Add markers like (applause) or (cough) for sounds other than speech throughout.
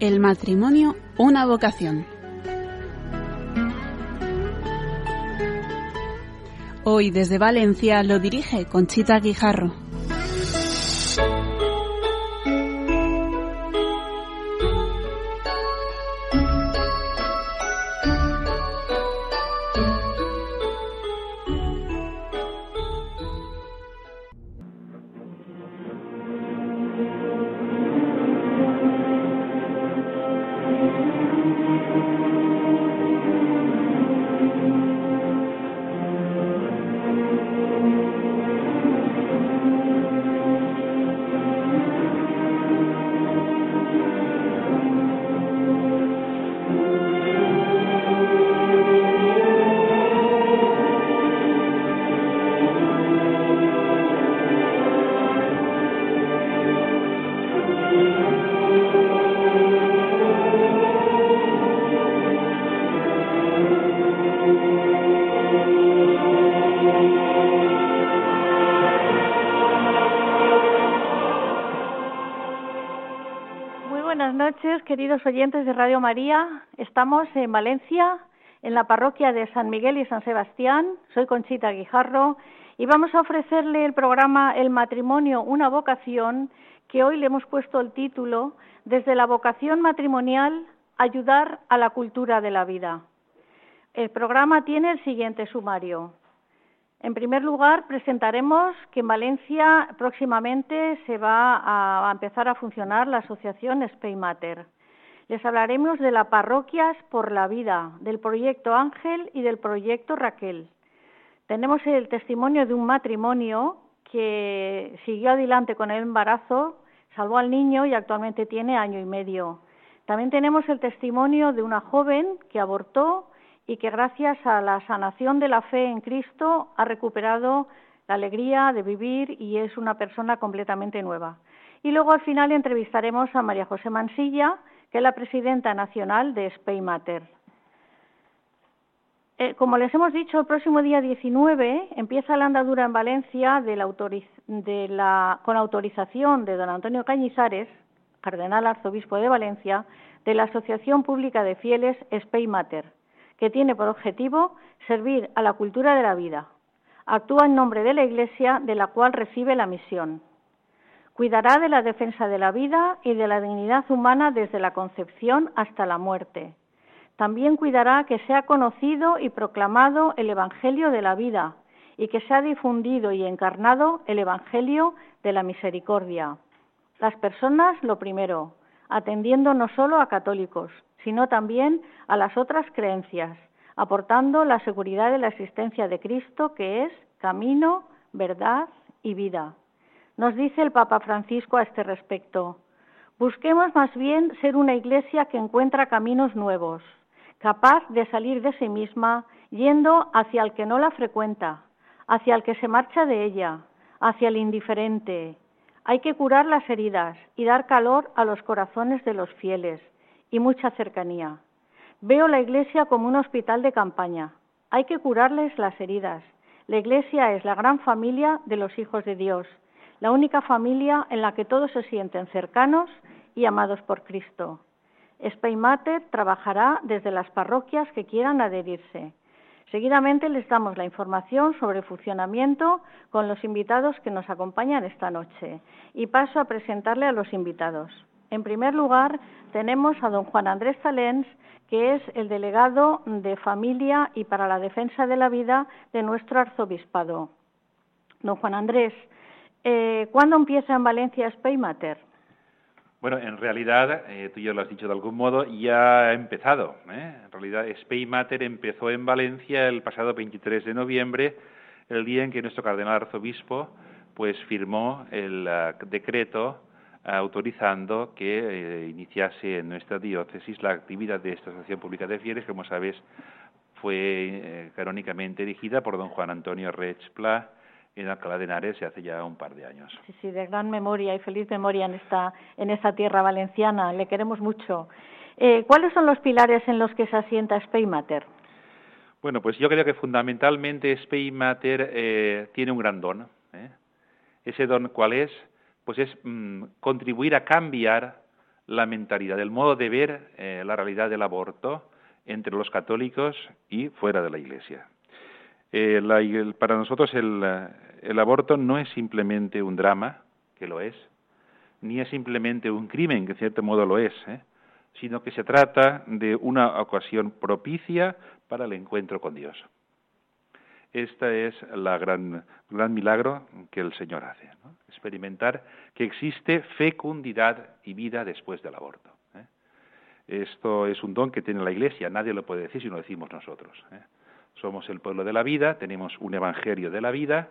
El matrimonio, una vocación. Hoy desde Valencia lo dirige Conchita Guijarro. Queridos oyentes de Radio María. Estamos en Valencia, en la parroquia de San Miguel y San Sebastián. Soy Conchita Guijarro y vamos a ofrecerle el programa El matrimonio, una vocación, que hoy le hemos puesto el título Desde la vocación matrimonial, ayudar a la cultura de la vida. El programa tiene el siguiente sumario. En primer lugar, presentaremos que en Valencia próximamente se va a, empezar a funcionar la asociación Spaymater. Les hablaremos de la Parroquias por la Vida, del proyecto Ángel y del proyecto Raquel. Tenemos el testimonio de un matrimonio que siguió adelante con el embarazo, salvó al niño y actualmente tiene año y medio. También tenemos el testimonio de una joven que abortó y que gracias a la sanación de la fe en Cristo ha recuperado la alegría de vivir y es una persona completamente nueva. Y luego al final entrevistaremos a María José Mansilla, que es la presidenta nacional de Spain Matter. Eh, como les hemos dicho, el próximo día 19 empieza la andadura en Valencia con autorización de don Antonio Cañizares, cardenal arzobispo de Valencia, de la Asociación Pública de Fieles Spain Matter, que tiene por objetivo servir a la cultura de la vida. Actúa en nombre de la Iglesia, de la cual recibe la misión. Cuidará de la defensa de la vida y de la dignidad humana desde la concepción hasta la muerte. También cuidará que sea conocido y proclamado el Evangelio de la vida y que sea difundido y encarnado el Evangelio de la misericordia. Las personas, lo primero, atendiendo no solo a católicos, sino también a las otras creencias, aportando la seguridad de la existencia de Cristo, que es camino, verdad y vida. Nos dice el Papa Francisco a este respecto, busquemos más bien ser una iglesia que encuentra caminos nuevos, capaz de salir de sí misma yendo hacia el que no la frecuenta, hacia el que se marcha de ella, hacia el indiferente. Hay que curar las heridas y dar calor a los corazones de los fieles y mucha cercanía. Veo la iglesia como un hospital de campaña. Hay que curarles las heridas. La iglesia es la gran familia de los hijos de Dios la única familia en la que todos se sienten cercanos y amados por Cristo. Spaymater trabajará desde las parroquias que quieran adherirse. Seguidamente les damos la información sobre el funcionamiento con los invitados que nos acompañan esta noche y paso a presentarle a los invitados. En primer lugar, tenemos a don Juan Andrés Talens, que es el delegado de Familia y para la Defensa de la Vida de nuestro arzobispado. Don Juan Andrés, eh, ¿Cuándo empieza en Valencia Spaymater? Bueno, en realidad, eh, tú ya lo has dicho de algún modo, ya ha empezado. ¿eh? En realidad, Spaymater empezó en Valencia el pasado 23 de noviembre, el día en que nuestro cardenal arzobispo pues firmó el uh, decreto autorizando que iniciase en nuestra diócesis la actividad de esta Asociación Pública de Fieles, que como sabes fue canónicamente dirigida por don Juan Antonio Rechpla, en Alcalá de Henares hace ya un par de años. Sí, sí, de gran memoria y feliz memoria en esta, en esta tierra valenciana. Le queremos mucho. Eh, ¿Cuáles son los pilares en los que se asienta Spaymater? Bueno, pues yo creo que fundamentalmente Spaymater eh, tiene un gran don. ¿eh? Ese don, ¿cuál es? Pues es mm, contribuir a cambiar la mentalidad, el modo de ver la realidad del aborto entre los católicos y fuera de la Iglesia. Eh, para nosotros el, aborto no es simplemente un drama, que lo es, ni es simplemente un crimen, que en cierto modo lo es, ¿eh? sino que se trata de una ocasión propicia para el encuentro con Dios. Este es la gran, gran milagro que el Señor hace, experimentar que existe fecundidad y vida después del aborto. ¿eh? Esto es un don que tiene la Iglesia, nadie lo puede decir si no lo decimos nosotros. Somos el pueblo de la vida, tenemos un evangelio de la vida,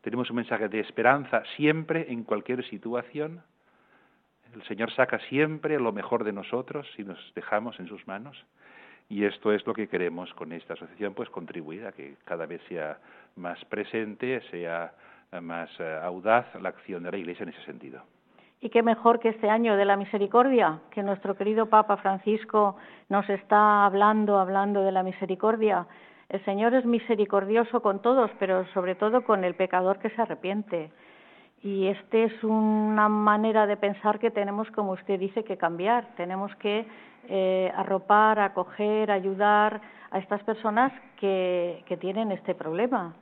tenemos un mensaje de esperanza siempre, en cualquier situación. El Señor saca siempre lo mejor de nosotros si nos dejamos en sus manos. Y esto es lo que queremos con esta asociación, pues contribuir a que cada vez sea más presente, sea más eh, audaz la acción de la Iglesia en ese sentido. Y qué mejor que este año de la misericordia, que nuestro querido Papa Francisco nos está hablando, hablando de la misericordia. El Señor es misericordioso con todos, pero sobre todo con el pecador que se arrepiente. Y esta es una manera de pensar que tenemos, como usted dice, que cambiar. Tenemos que eh, arropar, acoger, ayudar a estas personas que, tienen este problema.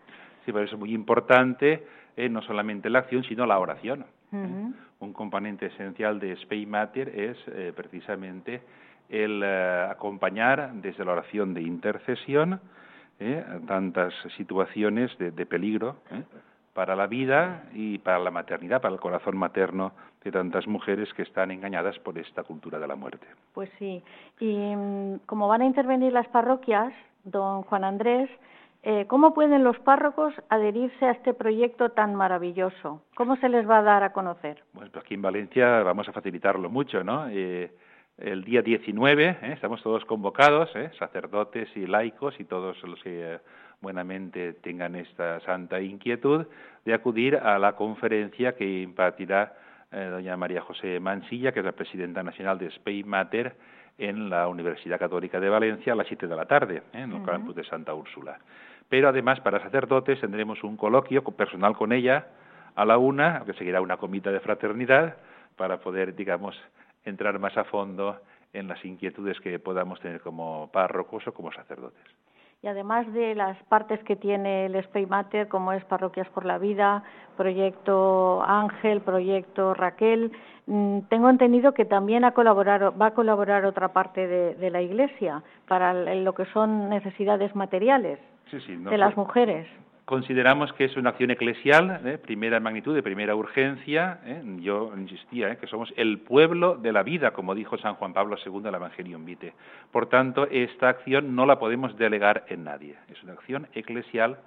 Sí, por eso es muy importante eh, no solamente la acción, sino la oración. ¿eh? Un componente esencial de Spey Matter es precisamente el acompañar desde la oración de intercesión tantas situaciones de, de peligro para la vida y para la maternidad, para el corazón materno de tantas mujeres que están engañadas por esta cultura de la muerte. Pues sí, y como van a intervenir las parroquias, don Juan Andrés, eh, ¿cómo pueden los párrocos adherirse a este proyecto tan maravilloso? ¿Cómo se les va a dar a conocer? Pues aquí en Valencia vamos a facilitarlo mucho, ¿no? Eh, el día 19 ¿eh? estamos todos convocados, sacerdotes y laicos y todos los que buenamente tengan esta santa inquietud de acudir a la conferencia que impartirá eh, doña María José Mansilla, que es la presidenta nacional de Spain Mater en la Universidad Católica de Valencia a las siete de la tarde, ¿eh? en el campus de Santa Úrsula. Pero además, para sacerdotes tendremos un coloquio personal con ella a la una, que seguirá una comita de fraternidad, para poder, digamos, entrar más a fondo en las inquietudes que podamos tener como párrocos o como sacerdotes. Y además de las partes que tiene el Speymater, como es Parroquias por la Vida, Proyecto Ángel, Proyecto Raquel, mm, tengo entendido que también va a colaborar otra parte de, la Iglesia para lo que son necesidades materiales de las mujeres consideramos que es una acción eclesial de primera magnitud, de primera urgencia. ¿eh? Yo insistía ¿eh? que somos el pueblo de la vida, como dijo San Juan Pablo II en el Evangelio Vitae. Por tanto, esta acción no la podemos delegar en nadie. Es una acción eclesial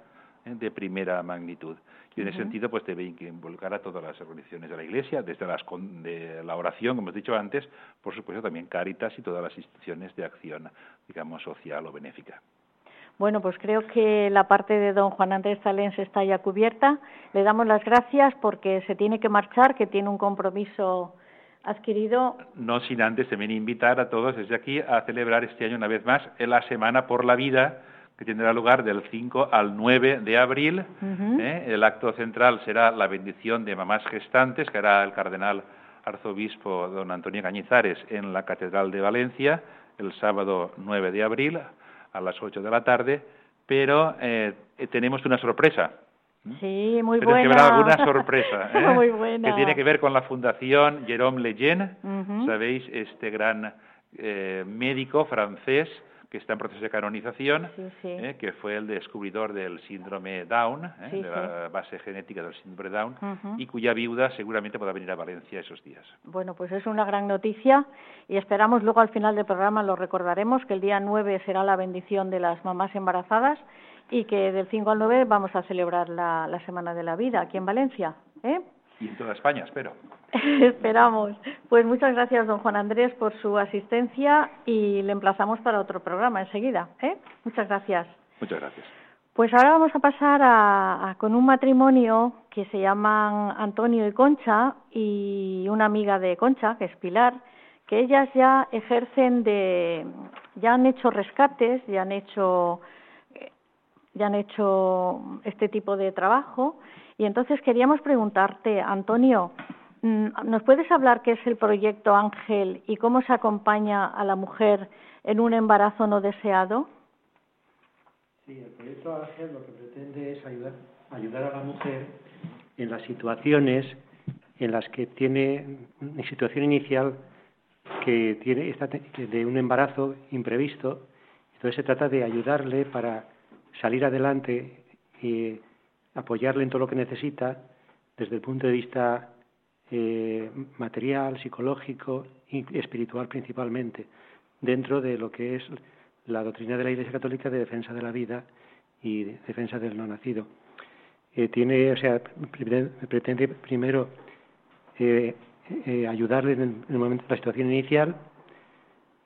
¿eh? de primera magnitud. Y en ese sentido, pues debe involucrar a todas las organizaciones de la Iglesia, desde las de la oración, como hemos dicho antes, por supuesto también Cáritas y todas las instituciones de acción, digamos, social o benéfica. Bueno, pues creo que la parte de don Juan Andrés Talens está ya cubierta. Le damos las gracias porque se tiene que marchar, que tiene un compromiso adquirido. No sin antes también invitar a todos desde aquí a celebrar este año una vez más la Semana por la Vida, que tendrá lugar del 5 al 9 de abril. ¿eh? El acto central será la bendición de mamás gestantes, que hará el cardenal arzobispo don Antonio Cañizares en la Catedral de Valencia el sábado 9 de abril a las 8 de la tarde, pero eh, tenemos una sorpresa. Sí, muy buena. que haber alguna sorpresa. (laughs) ¿eh? muy buena. Que tiene que ver con la Fundación Jérôme Lejeune, sabéis, este gran eh, médico francés que está en proceso de canonización, eh, que fue el descubridor del síndrome Down, eh, de la base genética del síndrome Down, y cuya viuda seguramente podrá venir a Valencia esos días. Bueno, pues es una gran noticia y esperamos luego al final del programa lo recordaremos que el día 9 será la bendición de las mamás embarazadas y que del 5 al 9 vamos a celebrar la, la Semana de la Vida aquí en Valencia. ¿eh? Y en toda España, espero. (laughs) Esperamos. Pues muchas gracias, don Juan Andrés, por su asistencia y le emplazamos para otro programa enseguida. ¿eh? Muchas gracias. Muchas gracias. Pues ahora vamos a pasar a, con un matrimonio que se llaman Antonio y Concha y una amiga de Concha, que es Pilar, que ellas ya ejercen de, ya han hecho rescates, ya han hecho, ya han hecho este tipo de trabajo y entonces queríamos preguntarte, Antonio, mm, ¿nos puedes hablar qué es el proyecto Ángel y cómo se acompaña a la mujer en un embarazo no deseado? Sí, el proyecto Ángel lo que pretende es ayudar, ayudar a la mujer en las situaciones en las que tiene una situación inicial que tiene de un embarazo imprevisto. Entonces se trata de ayudarle para salir adelante y apoyarle en todo lo que necesita desde el punto de vista eh, material, psicológico y espiritual principalmente, dentro de lo que es la doctrina de la Iglesia Católica de defensa de la vida y defensa del no nacido. Eh, tiene, o sea, pretende primero eh, eh, ayudarle en el momento de la situación inicial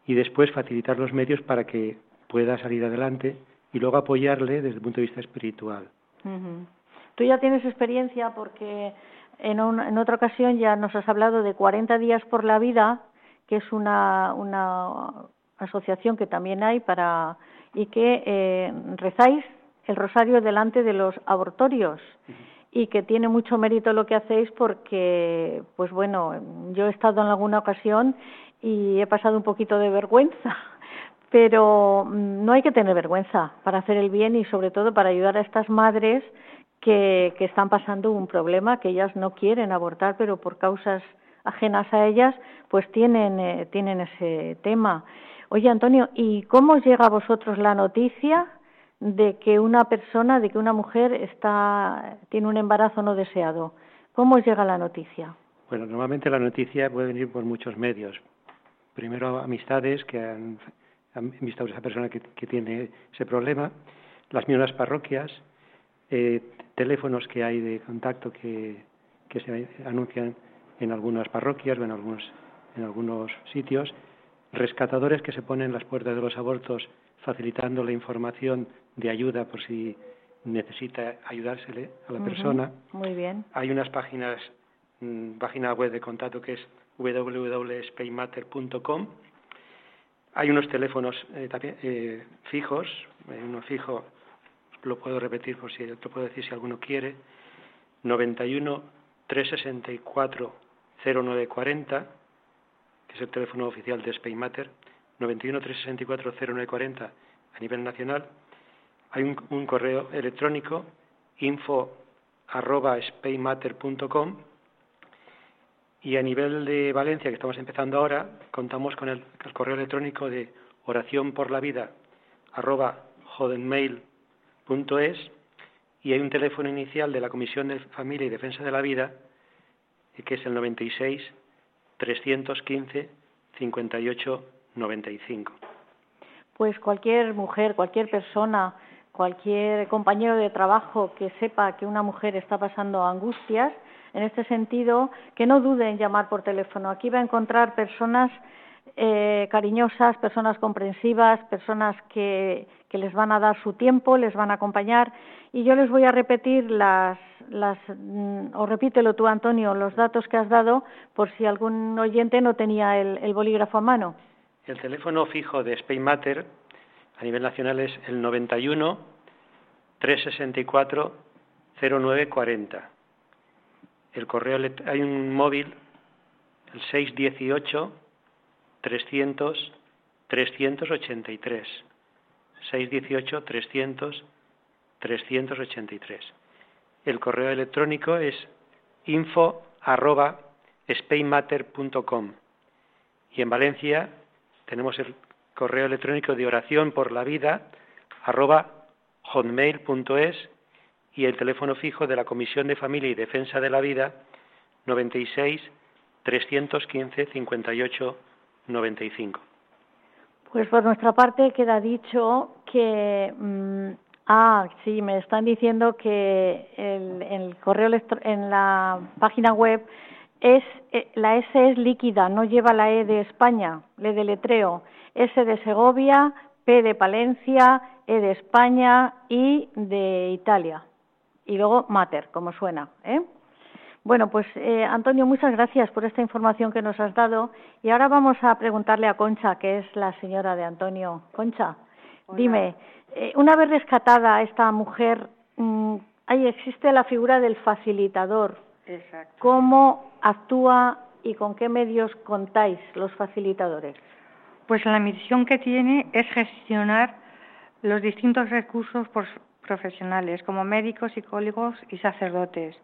y después facilitar los medios para que pueda salir adelante y luego apoyarle desde el punto de vista espiritual. Tú ya tienes experiencia porque en, en otra ocasión ya nos has hablado de 40 días por la vida, que es una, una asociación que también hay para y que eh, rezáis el rosario delante de los abortorios y que tiene mucho mérito lo que hacéis porque, pues bueno, yo he estado en alguna ocasión y he pasado un poquito de vergüenza, (laughs) pero mm, no hay que tener vergüenza para hacer el bien y sobre todo para ayudar a estas madres que, están pasando un problema, que ellas no quieren abortar, pero por causas ajenas a ellas, pues tienen, eh, tienen ese tema. Oye, Antonio, ¿y cómo llega a vosotros la noticia de que una persona, de que una mujer está, tiene un embarazo no deseado. ¿Cómo llega la noticia? Bueno, normalmente la noticia puede venir por muchos medios. Primero, amistades que han, visto a esa persona que, tiene ese problema, las mismas parroquias, eh, teléfonos que hay de contacto que, que se anuncian en algunas parroquias o en algunos, en algunos sitios, rescatadores que se ponen en las puertas de los abortos facilitando la información de ayuda por si necesita ayudársele a la persona. Muy bien. Hay unas páginas, mm, página web de contacto que es www.spaymatter.com. Hay unos teléfonos eh, también, eh, fijos, eh, uno fijo, lo puedo repetir por si, lo puedo decir si alguno quiere, 91 364 0940, que es el teléfono oficial de Spaymatter, 91 364 0940 a nivel nacional. Hay un, correo electrónico info arroba y a nivel de Valencia, que estamos empezando ahora, contamos con el, correo electrónico de oración por la vida jodenmail.es y hay un teléfono inicial de la Comisión de Familia y Defensa de la Vida que es el 96 315 58 95. Pues cualquier mujer, cualquier persona cualquier compañero de trabajo que sepa que una mujer está pasando angustias, en este sentido, que no dude en llamar por teléfono. Aquí va a encontrar personas eh, cariñosas, personas comprensivas, personas que, les van a dar su tiempo, les van a acompañar. Y yo les voy a repetir las, las mm, o repítelo tú, Antonio, los datos que has dado, por si algún oyente no tenía el, el bolígrafo a mano. El teléfono fijo de Spain Matter a nivel nacional es el 91 364 0940. El correo hay un móvil el 618 300 383. 618 300 383. El correo electrónico es info arroba spainmatter.com y en Valencia tenemos el correo electrónico de oración por la vida arroba hotmail.es y el teléfono fijo de la Comisión de Familia y Defensa de la Vida 96 315 58 95. Pues por nuestra parte queda dicho que mm, ah sí me están diciendo que el, el correo en la página web es eh, la S es líquida, no lleva la E de España, le deletreo S de Segovia, P de Palencia, E de España y de Italia. Y luego Mater, como suena. ¿eh? Bueno, pues eh, Antonio, muchas gracias por esta información que nos has dado. Y ahora vamos a preguntarle a Concha, que es la señora de Antonio. Concha, dime, eh, una vez rescatada esta mujer, mm, ahí existe la figura del facilitador. Exacto. ¿Cómo actúa y con qué medios contáis los facilitadores? Pues la misión que tiene es gestionar los distintos recursos profesionales, como médicos, psicólogos y sacerdotes.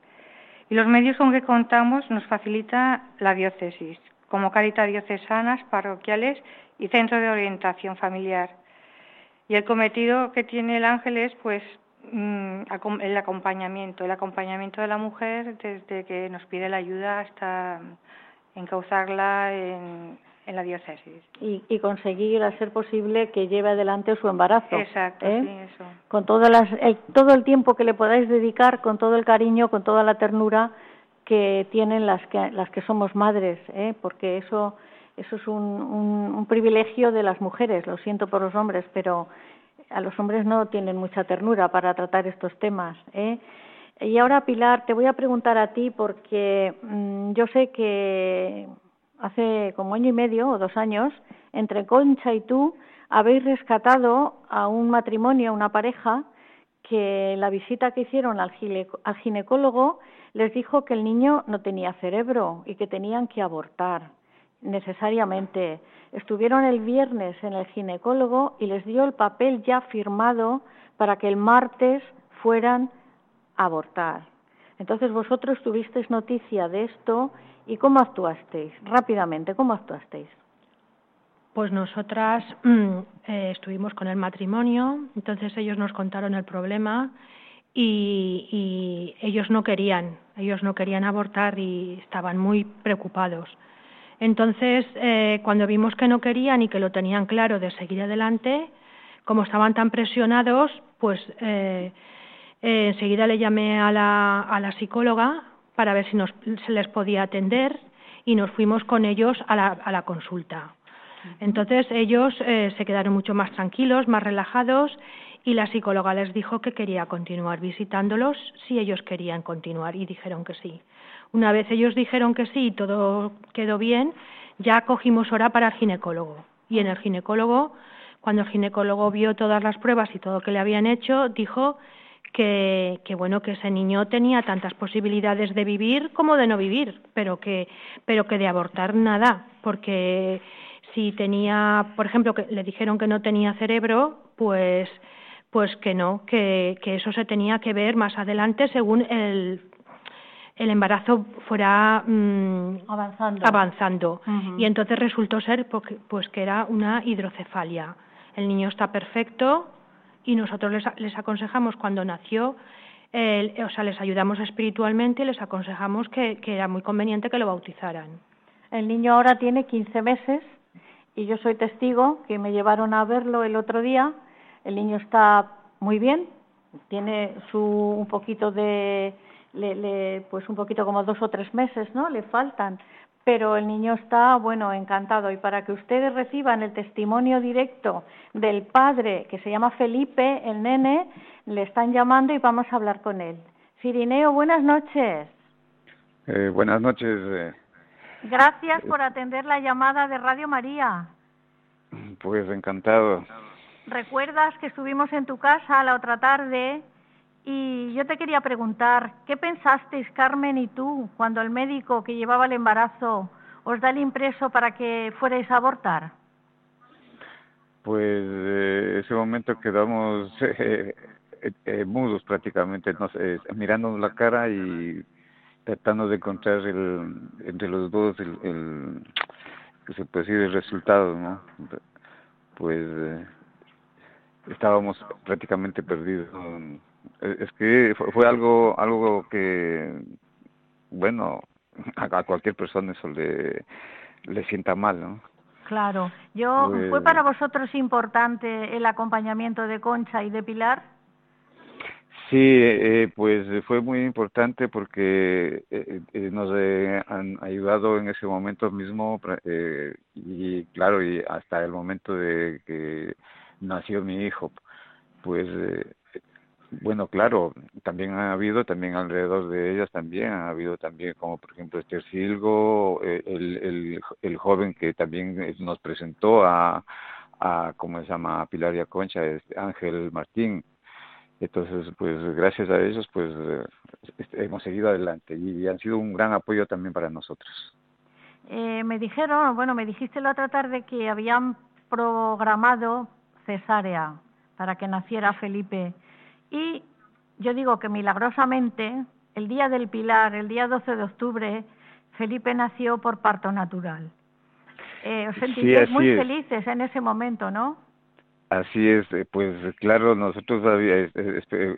Y los medios con que contamos nos facilita la diócesis, como Caritas Diocesanas, parroquiales y Centro de Orientación Familiar. Y el cometido que tiene el ángel es, pues, mm, el acompañamiento, el acompañamiento de la mujer desde que nos pide la ayuda hasta encauzarla en, en la diócesis. Y, conseguir, a ser posible, que lleve adelante su embarazo. Exacto, ¿eh? sí, eso. Con todas las, todo el tiempo que le podáis dedicar, con todo el cariño, con toda la ternura que tienen las que, las que somos madres, ¿eh? porque eso, eso es un, un, privilegio de las mujeres, lo siento por los hombres, pero a los hombres no tienen mucha ternura para tratar estos temas. ¿eh? Y ahora, Pilar, te voy a preguntar a ti porque mm, yo sé que hace como año y medio o dos años, entre Concha y tú, habéis rescatado a un matrimonio, a una pareja, que la visita que hicieron al, ginecólogo les dijo que el niño no tenía cerebro y que tenían que abortar necesariamente. Estuvieron el viernes en el ginecólogo y les dio el papel ya firmado para que el martes fueran a abortar. Entonces vosotros tuvisteis noticia de esto ¿Y cómo actuasteis? Rápidamente, ¿cómo actuasteis? Pues nosotras (clears throat) eh, estuvimos con el matrimonio, entonces ellos nos contaron el problema y, ellos no querían, ellos no querían abortar y estaban muy preocupados. Entonces, eh, cuando vimos que no querían y que lo tenían claro de seguir adelante, como estaban tan presionados, pues eh, enseguida le llamé a la, a la psicóloga para ver si nos, se les podía atender y nos fuimos con ellos a la, a la consulta. Entonces ellos eh, se quedaron mucho más tranquilos, más relajados y la psicóloga les dijo que quería continuar visitándolos si ellos querían continuar y dijeron que sí. Una vez ellos dijeron que sí y todo quedó bien, ya cogimos hora para el ginecólogo. Y en el ginecólogo, cuando el ginecólogo vio todas las pruebas y todo lo que le habían hecho, dijo que, que, bueno que ese niño tenía tantas posibilidades de vivir como de no vivir pero que pero que de abortar nada porque si tenía por ejemplo que le dijeron que no tenía cerebro pues pues que no que, que eso se tenía que ver más adelante según el el embarazo fuera mm, avanzando, avanzando. y entonces resultó ser pues que era una hidrocefalia. El niño está perfecto y nosotros les, les aconsejamos cuando nació, o sea, les ayudamos espiritualmente y les aconsejamos que, que era muy conveniente que lo bautizaran. El niño ahora tiene 15 meses y yo soy testigo que me llevaron a verlo el otro día. El niño está muy bien, tiene su un poquito de le, le, pues un poquito como dos o tres meses, ¿no? Le faltan, pero el niño está, bueno, encantado. Y para que ustedes reciban el testimonio directo del padre, que se llama Felipe, el nene, le están llamando y vamos a hablar con él. Cirineo, buenas noches. Eh, buenas noches. Eh. Gracias por atender la llamada de Radio María. Pues encantado. ¿Recuerdas que estuvimos en tu casa la otra tarde y yo te quería preguntar, ¿qué pensasteis Carmen y tú cuando el médico que llevaba el embarazo os da el impreso para que fuerais a abortar? Pues eh, ese momento quedamos (laughs) eh, eh, mudos prácticamente, no mirándonos la cara y tratando de encontrar el, entre los dos el, el que se puede decir el resultado, ¿no? Pues estábamos prácticamente perdidos. Es que fue algo, algo que, bueno, (laughs) a cualquier persona eso le, le sienta mal, ¿no? Claro. Yo, ¿Fue pues para vosotros importante el acompañamiento de Concha y de Pilar? Sí, eh, pues fue muy importante porque eh, eh, nos han ayudado en ese momento mismo y claro, y hasta el momento de que nació mi hijo, pues bueno, claro, también ha habido, también alrededor de ellas también ha habido también, como por ejemplo Esther Silgo, eh, el, el, el joven que también nos presentó a, a ¿cómo se llama?, a Concha, este Ángel Martín. Entonces, pues gracias a ellos, pues eh, hemos seguido adelante y han sido un gran apoyo también para nosotros. Eh, me dijeron, bueno, me dijiste la otra tarde que habían programado cesárea para que naciera Felipe y yo digo que milagrosamente el día del Pilar, el día 12 de octubre, Felipe nació por parto natural. Eh, os sentís muy felices en ese momento, ¿no? Así es, eh, pues claro, nosotros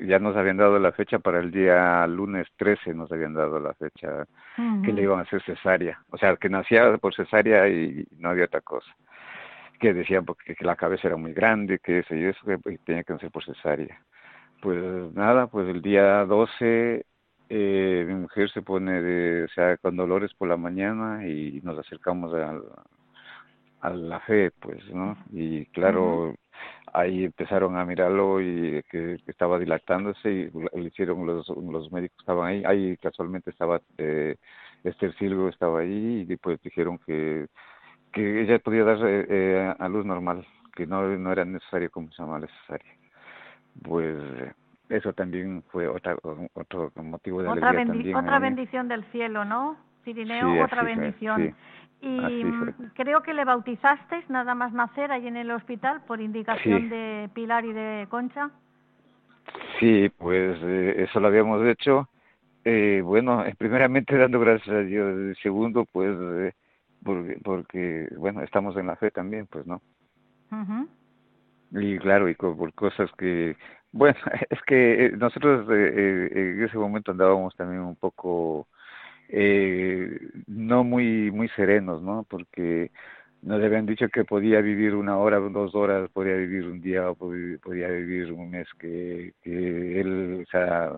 ya nos habían dado la fecha para el día lunes 13, nos habían dado la fecha que le iban a hacer cesárea, o sea, que nacía por cesárea y no había otra cosa, que decían porque que la cabeza era muy grande, que eso y eso, que pues, tenía que nacer por cesárea. Pues nada, pues el día 12 eh, mi mujer se pone de, o sea, con dolores por la mañana y nos acercamos a, a la fe, pues, ¿no? Y claro, ahí empezaron a mirarlo y que, estaba dilatándose y le hicieron los, los médicos estaban ahí, ahí casualmente estaba eh, Esther Silgo estaba ahí y pues dijeron que, que ella podía dar eh, eh, a luz normal, que no, no era necesario como se llama necesaria. Pues eso también fue otra, otro motivo de otra alegría Otra bendición del cielo, ¿no? Cirineo, otra bendición. Y creo que le bautizasteis nada más nacer ahí en el hospital por indicación de Pilar y de Concha. Sí, pues eh, eso lo habíamos hecho. Eh, bueno, eh, (laughs) primeramente dando gracias a Dios. Segundo, pues eh, porque, porque, bueno, estamos en la fe también, pues, ¿no? Y claro, y por cosas que bueno, (laughs) es que eh, nosotros eh, eh, en ese momento andábamos también un poco eh, no muy muy serenos, ¿no? Porque nos habían dicho que podía vivir una hora, dos horas, podía vivir un día, o podía vivir un mes, que, que él, o sea,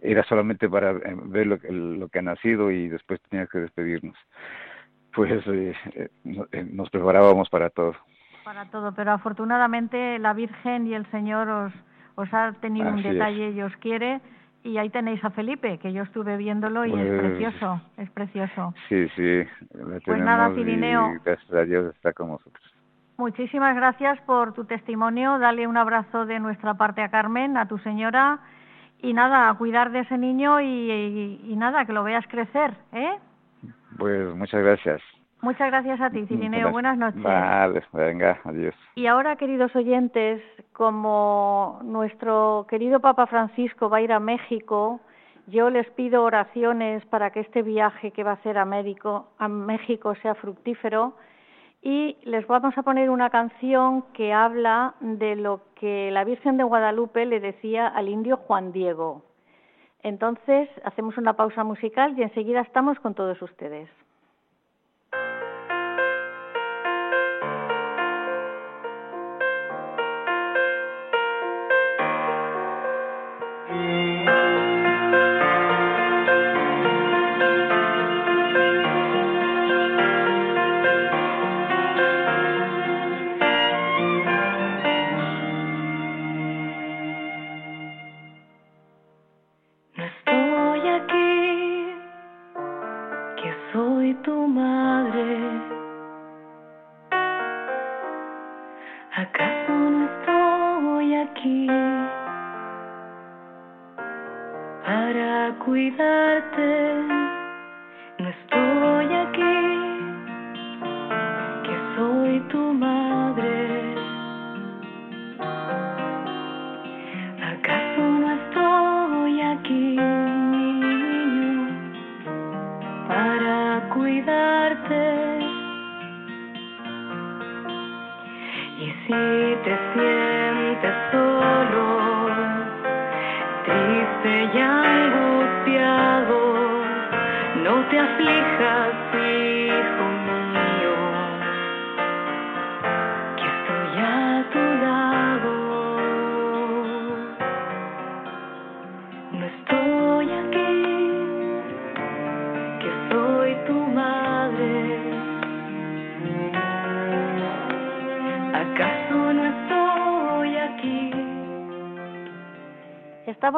era solamente para ver lo, lo que ha nacido y después tenía que despedirnos. Pues eh, nos preparábamos para todo. Para todo, pero afortunadamente la Virgen y el Señor os os ha tenido un detalle y os quiere y ahí tenéis a Felipe, que yo estuve viéndolo y es pues, precioso, es precioso. Sí, sí. pues nada, Cirineo. gracias a Dios está con nosotros. Muchísimas gracias por tu testimonio. Dale un abrazo de nuestra parte a Carmen, a tu señora. Y nada, a cuidar de ese niño y, y nada, que lo veas crecer, ¿eh? Pues muchas gracias. Muchas gracias a ti, Cirineo. Buenas noches. Vale, venga, adiós. Y ahora, queridos oyentes, como nuestro querido Papa Francisco va a ir a México, yo les pido oraciones para que este viaje que va a hacer a, México, a México sea fructífero y les vamos a poner una canción que habla de lo que la Virgen de Guadalupe le decía al indio Juan Diego. Entonces, hacemos una pausa musical y enseguida estamos con todos ustedes.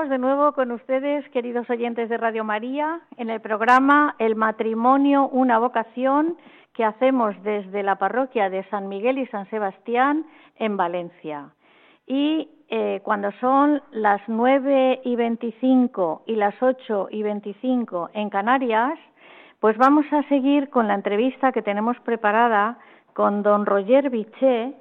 De nuevo con ustedes, queridos oyentes de Radio María, en el programa El matrimonio, una vocación que hacemos desde la parroquia de San Miguel y San Sebastián en Valencia. Y eh, cuando son las 9 y 25 y las 8 y 25 en Canarias, pues vamos a seguir con la entrevista que tenemos preparada con don Roger Biché,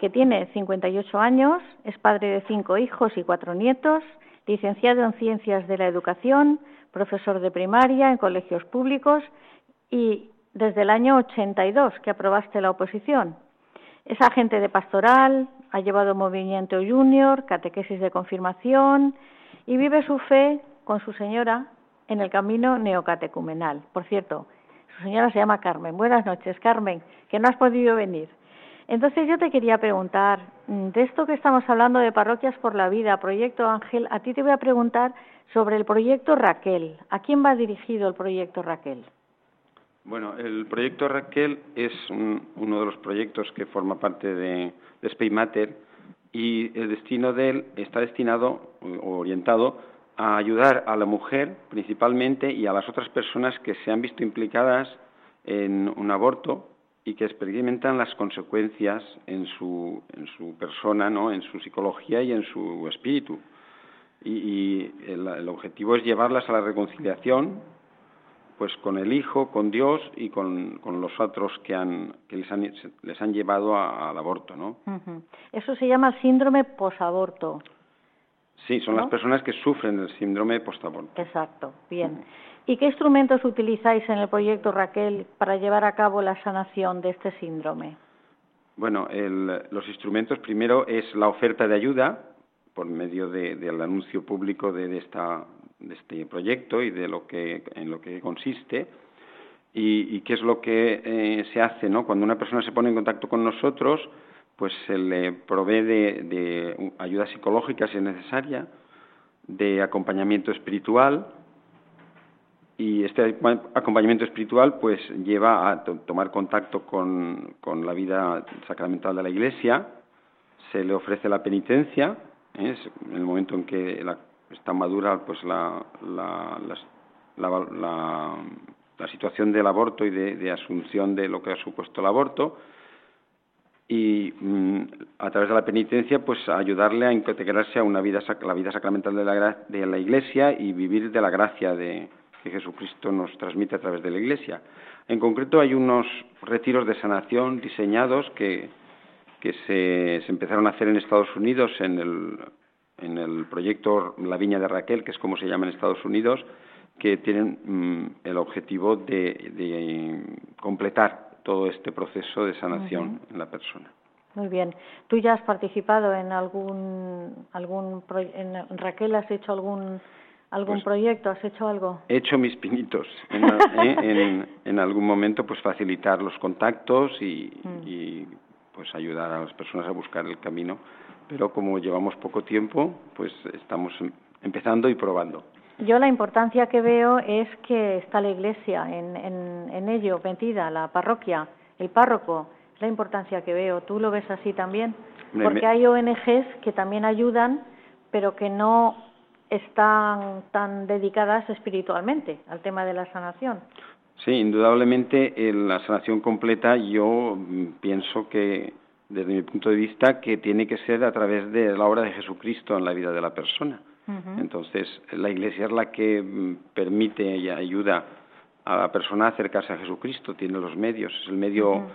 que tiene 58 años, es padre de cinco hijos y cuatro nietos, licenciado en Ciencias de la Educación, profesor de primaria en colegios públicos y desde el año 82 que aprobaste la oposición. Es agente de pastoral, ha llevado movimiento junior, catequesis de confirmación y vive su fe con su señora en el camino neocatecumenal. Por cierto, su señora se llama Carmen. Buenas noches, Carmen, que no has podido venir. Entonces yo te quería preguntar, mm, de esto que estamos hablando de Parroquias por la Vida, Proyecto Ángel, a ti te voy a preguntar sobre el proyecto Raquel. ¿A quién va dirigido el proyecto Raquel? Bueno, el proyecto Raquel es uno de los proyectos que forma parte de, de Matter y el destino de él está destinado o orientado a ayudar a la mujer principalmente y a las otras personas que se han visto implicadas en un aborto y que experimentan las consecuencias en su, en su persona, ¿no? en su psicología y en su espíritu. Y, el, objetivo es llevarlas a la reconciliación pues con el Hijo, con Dios y con, los otros que, han, que les, han, les han llevado al aborto. ¿no? Eso se llama síndrome posaborto. Sí, son las personas que sufren el síndrome posaborto. Exacto, bien. ¿Y qué instrumentos utilizáis en el proyecto Raquel para llevar a cabo la sanación de este síndrome? Bueno, los instrumentos primero es la oferta de ayuda por medio del anuncio público de, este proyecto y de lo que en lo que consiste y, qué es lo que eh, se hace, ¿no? Cuando una persona se pone en contacto con nosotros, pues se le provee de ayuda psicológica si es necesaria, de acompañamiento espiritual y este acompañamiento espiritual pues lleva a tomar contacto con, la vida sacramental de la Iglesia, se le ofrece la penitencia, ¿eh? en el momento en que está madura pues la, la, la, la, situación del aborto y de, asunción de lo que ha supuesto el aborto, y mm, a través de la penitencia pues ayudarle a integrarse a una vida la vida sacramental de la, de la Iglesia y vivir de la gracia de, que Jesucristo nos transmite a través de la Iglesia. En concreto hay unos retiros de sanación diseñados que, que se, empezaron a hacer en Estados Unidos en el, en el proyecto La Viña de Raquel, que es como se llama en Estados Unidos, que tienen mm, el objetivo de, completar todo este proceso de sanación en la persona. Muy bien. ¿Tú ya has participado en algún, algún en Raquel has hecho algún ¿Algún pues proyecto? ¿Has hecho algo? He hecho mis pinitos. (laughs) ¿eh? En, algún momento, pues facilitar los contactos y, mm. y, pues ayudar a las personas a buscar el camino. Pero como llevamos poco tiempo, pues estamos em, empezando y probando. Yo la importancia que veo es que está la iglesia en, en, en ello, metida, la parroquia, el párroco. Es la importancia que veo. ¿Tú lo ves así también? Porque hay ONGs que también ayudan, pero que no están tan dedicadas espiritualmente al tema de la sanación. Sí, indudablemente en la sanación completa yo mm, pienso que desde mi punto de vista que tiene que ser a través de la obra de Jesucristo en la vida de la persona. Entonces, la Iglesia es la que mm, permite y ayuda a la persona a acercarse a Jesucristo, tiene los medios, es el medio,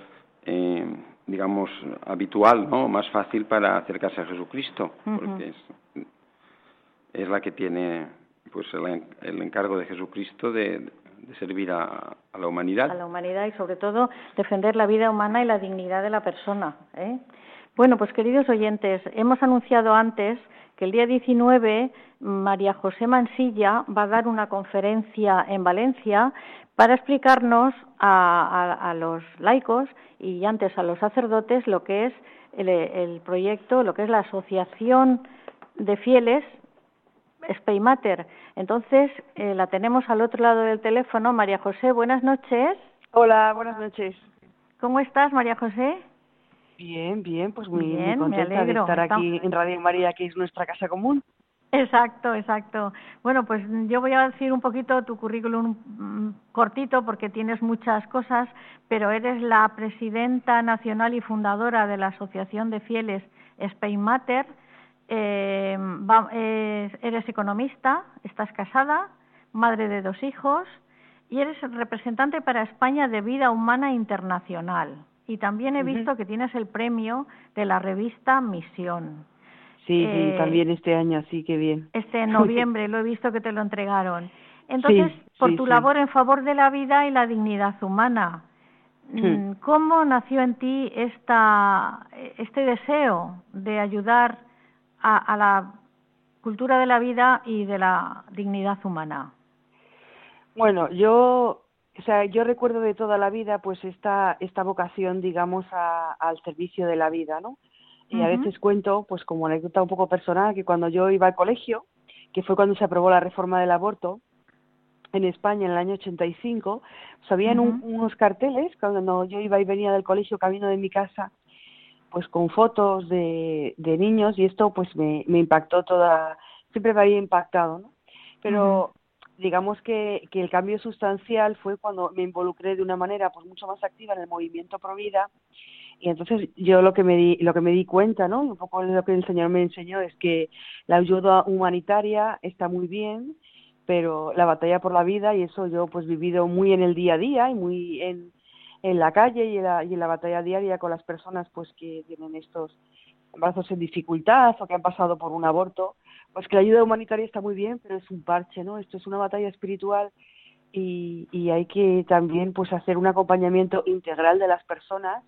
eh, digamos, habitual, ¿no? Más fácil para acercarse a Jesucristo, porque es, es la que tiene pues el, encargo de Jesucristo de, servir a, la humanidad. A la humanidad y sobre todo defender la vida humana y la dignidad de la persona. ¿eh? Bueno, pues queridos oyentes, hemos anunciado antes que el día 19 María José Mansilla va a dar una conferencia en Valencia para explicarnos a, los laicos y antes a los sacerdotes lo que es el, el proyecto, lo que es la asociación de fieles Spaymater. Entonces, eh, la tenemos al otro lado del teléfono. María José, buenas noches. Hola, buenas noches. ¿Cómo estás, María José? Bien, bien, pues muy, bien, contenta de estar aquí en Radio María, que es nuestra casa común. Exacto, exacto. Bueno, pues yo voy a decir un poquito tu currículum mm, cortito porque tienes muchas cosas, pero eres la presidenta nacional y fundadora de la Asociación de Fieles Spain Matter, eh, eres economista, estás casada, madre de dos hijos y eres representante para España de Vida Humana Internacional. Y también he visto que tienes el premio de la revista Misión. Sí, sí, eh, también este año, sí, qué bien. Este (laughs) noviembre lo he visto que te lo entregaron. Entonces, por tu labor en favor de la vida y la dignidad humana, mm, ¿cómo nació en ti esta, este deseo de ayudar a, a la cultura de la vida y de la dignidad humana? Bueno, yo o sea, yo recuerdo de toda la vida pues esta, esta vocación, digamos, al servicio de la vida, ¿no? Y a veces cuento, pues como anécdota un poco personal, que cuando yo iba al colegio, que fue cuando se aprobó la reforma del aborto en España en el año 85, pues habían unos carteles cuando yo iba y venía del colegio camino de mi casa, pues con fotos de, de niños y esto pues me, me impactó toda, siempre me había impactado, ¿no? Pero digamos que, que, el cambio sustancial fue cuando me involucré de una manera pues mucho más activa en el movimiento pro vida. Y entonces yo lo que me di lo que me di cuenta no un poco lo que el señor me enseñó es que la ayuda humanitaria está muy bien pero la batalla por la vida y eso yo pues vivido muy en el día a día y muy en, en la calle y en la, y en la batalla diaria con las personas pues que tienen estos embarazos en dificultad o que han pasado por un aborto pues que la ayuda humanitaria está muy bien, pero es un parche, ¿no? Esto es una batalla espiritual y, y hay que también pues hacer un acompañamiento integral de las personas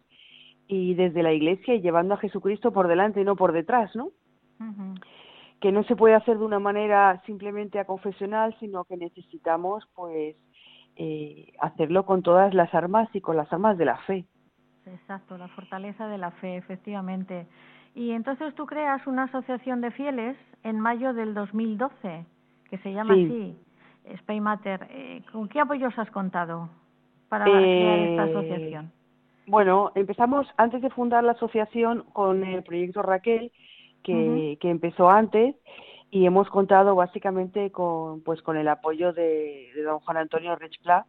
y desde la iglesia y llevando a Jesucristo por delante y no por detrás, ¿no? Que no se puede hacer de una manera simplemente a confesional, sino que necesitamos pues eh, hacerlo con todas las armas y con las armas de la fe. Exacto, la fortaleza de la fe, efectivamente. Y entonces tú creas una asociación de fieles en mayo del 2012, que se llama así, Spain Matter. Eh, ¿Con qué apoyos has contado para crear esta eh, asociación? Bueno, empezamos antes de fundar la asociación con el proyecto Raquel, que, que empezó antes, y hemos contado básicamente con, pues, con el apoyo de, don Juan Antonio Rechpla,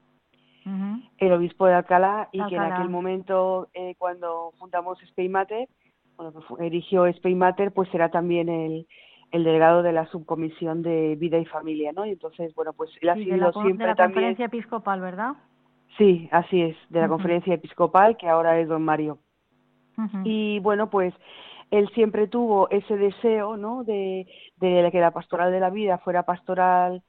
el obispo de Alcalá, y que en aquel momento, eh, cuando fundamos Spain Matter, bueno, pues, erigió Spain Matter, pues será también el, el delegado de la subcomisión de vida y familia, ¿no? Y entonces, bueno, pues él ha sido la, siempre de la conferencia episcopal, ¿verdad? Sí, así es, de la conferencia episcopal, que ahora es don Mario. Y bueno, pues él siempre tuvo ese deseo, ¿no? De, que la pastoral de la vida fuera pastoral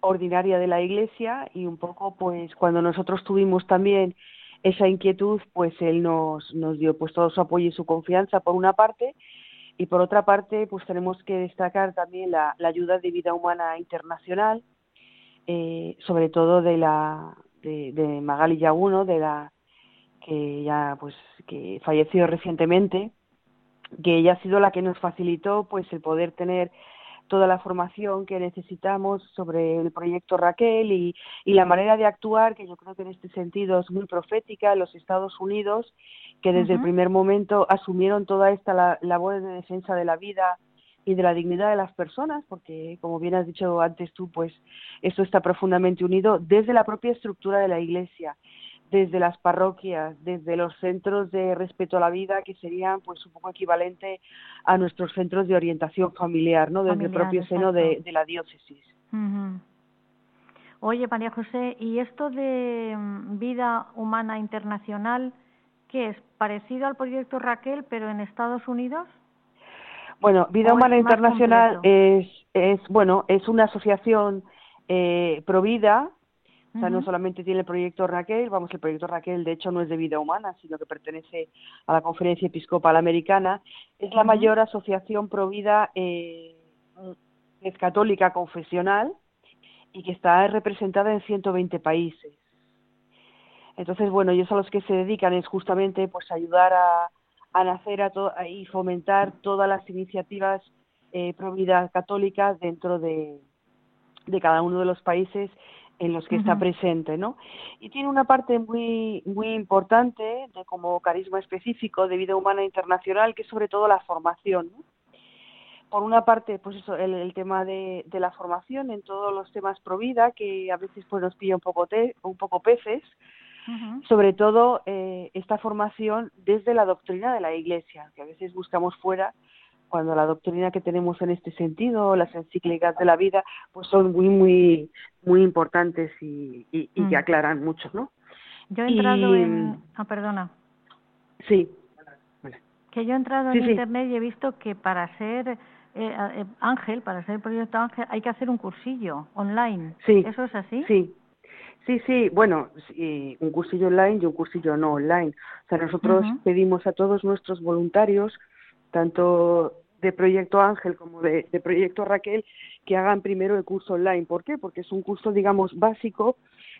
ordinaria de la iglesia y un poco, pues, cuando nosotros tuvimos también esa inquietud, pues él nos, dio pues todo su apoyo y su confianza por una parte y por otra parte pues tenemos que destacar también la, la ayuda de vida humana internacional, eh, sobre todo de la de, de Magali Yaguno, de la que ya pues que falleció recientemente, que ella ha sido la que nos facilitó pues el poder tener toda la formación que necesitamos sobre el proyecto Raquel y, y, la manera de actuar, que yo creo que en este sentido es muy profética en los Estados Unidos, que desde el primer momento asumieron toda esta labor de defensa de la vida y de la dignidad de las personas, porque como bien has dicho antes tú, pues eso está profundamente unido desde la propia estructura de la Iglesia desde las parroquias, desde los centros de respeto a la vida, que serían pues un poco equivalente a nuestros centros de orientación familiar, ¿no? Desde el propio seno de, la diócesis. Oye, María José, ¿y esto de mm, vida humana internacional, qué es? ¿Parecido al proyecto Raquel, pero en Estados Unidos? Bueno, Vida Humana Internacional es, es, bueno, es una asociación eh, pro vida o sea, no solamente tiene el proyecto Raquel, vamos, el proyecto Raquel de hecho no es de vida humana, sino que pertenece a la Conferencia Episcopal Americana. Es la mayor asociación pro vida, eh, es católica confesional y que está representada en 120 países. Entonces, bueno, ellos a los que se dedican es justamente pues ayudar a, a nacer a y fomentar todas las iniciativas eh, pro vida católicas dentro de, de cada uno de los países en los que está presente, ¿no? Y tiene una parte muy muy importante de como carisma específico de vida humana internacional que es sobre todo la formación, ¿no? Por una parte, pues eso, el, tema de, de, la formación en todos los temas pro vida, que a veces pues nos pilla un poco te, un poco peces, sobre todo eh, esta formación desde la doctrina de la Iglesia, que a veces buscamos fuera, cuando la doctrina que tenemos en este sentido, las encíclicas de la vida, pues son muy, muy, muy importantes y, y, que mm. aclaran mucho, ¿no? Yo he entrado en... Ah, perdona. Sí. Que yo he entrado en Internet y he visto que para ser eh, eh, Ángel, para ser proyecto Ángel, hay que hacer un cursillo online. Sí. ¿Eso es así? Sí. Sí, sí, bueno, un cursillo online y un cursillo no online. O sea, nosotros pedimos a todos nuestros voluntarios, tanto de Proyecto Ángel como de, Proyecto Raquel, que hagan primero el curso online. ¿Por qué? Porque es un curso, digamos, básico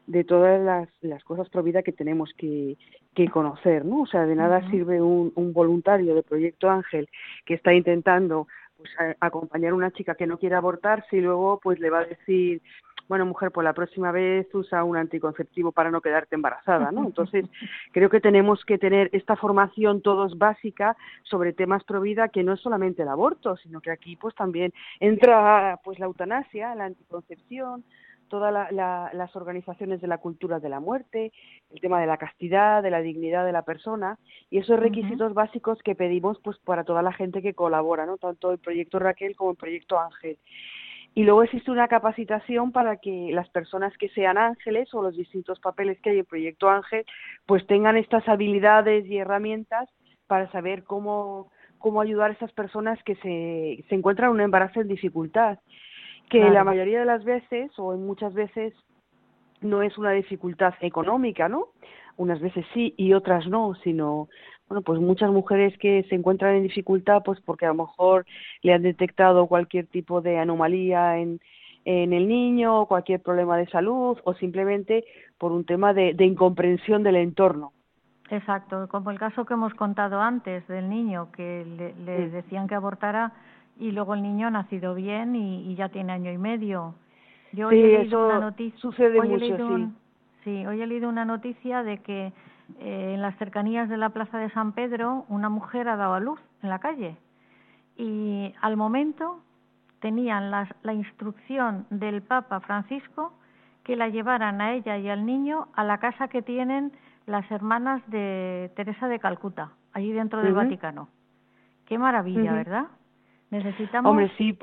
de todas las, las cosas pro vida que tenemos que, que conocer, ¿no? O sea, de nada sirve un, un voluntario de Proyecto Ángel que está intentando pues acompañar a una chica que no quiere abortar si luego pues le va a decir bueno, mujer, pues la próxima vez usa un anticonceptivo para no quedarte embarazada, ¿no? Entonces, (laughs) creo que tenemos que tener esta formación todos básica sobre temas pro vida, que no es solamente el aborto, sino que aquí pues también entra pues la eutanasia, la anticoncepción, todas las organizaciones de la cultura de la muerte, el tema de la castidad, de la dignidad de la persona y esos requisitos básicos que pedimos pues para toda la gente que colabora, ¿no? Tanto el proyecto Raquel como el proyecto Ángel. Y luego existe una capacitación para que las personas que sean ángeles o los distintos papeles que hay en Proyecto Ángel, pues tengan estas habilidades y herramientas para saber cómo, cómo ayudar a esas personas que se, se encuentran en un embarazo en dificultad. Que la mayoría de las veces, o en muchas veces, no es una dificultad económica, ¿no? Unas veces sí y otras no, sino bueno, pues muchas mujeres que se encuentran en dificultad, pues porque a lo mejor le han detectado cualquier tipo de anomalía en, en el niño, cualquier problema de salud o simplemente por un tema de, incomprensión del entorno. Exacto, como el caso que hemos contado antes del niño que le, decían que abortara y luego el niño ha nacido bien y, ya tiene año y medio. Yo hoy he leído una noticia. Sucede mucho, sí. sí, hoy he leído una noticia de que eh, en las cercanías de la Plaza de San Pedro, una mujer ha dado a luz en la calle y al momento tenían la instrucción del Papa Francisco que la llevaran a ella y al niño a la casa que tienen las hermanas de Teresa de Calcuta, allí dentro del Vaticano. Qué maravilla, ¿verdad? Necesitamos. Hombre, sí,